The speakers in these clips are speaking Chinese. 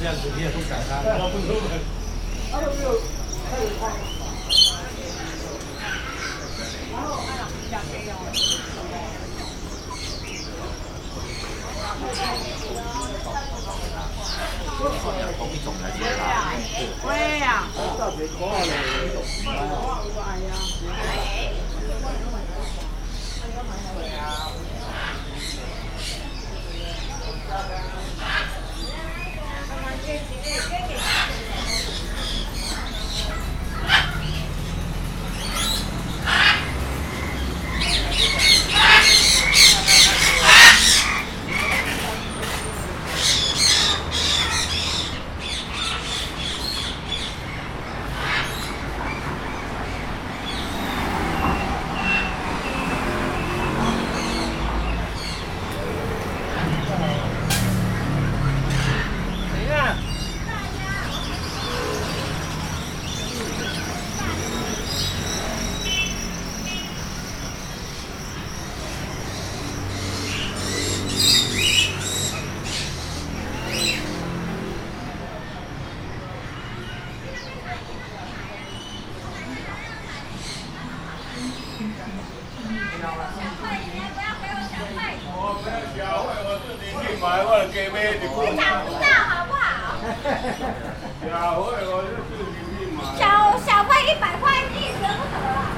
这样子，你也不敢啊，他不出门。他都没有开始看。然后哎呀，两边有。同一种来接他。喂呀！大学过来了。哎呀。买我就加买一款。想不到好不好？小货我就自己去买。小小费一百块，你也舍不得啊？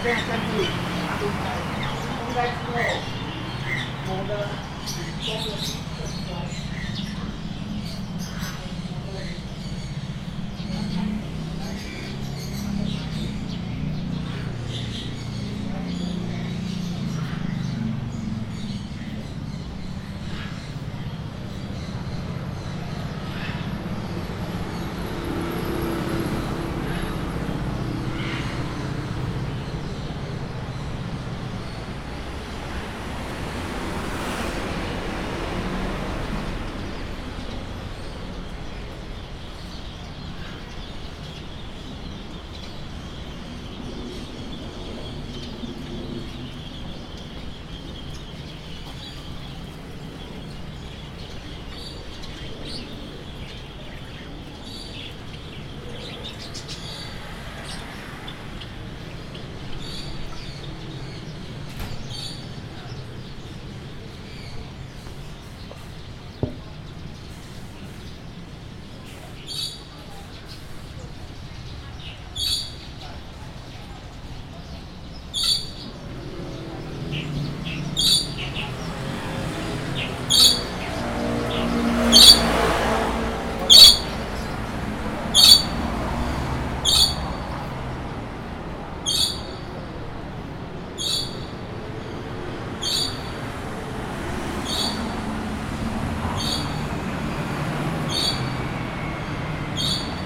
사람들이 뭔가 뭐 뭔가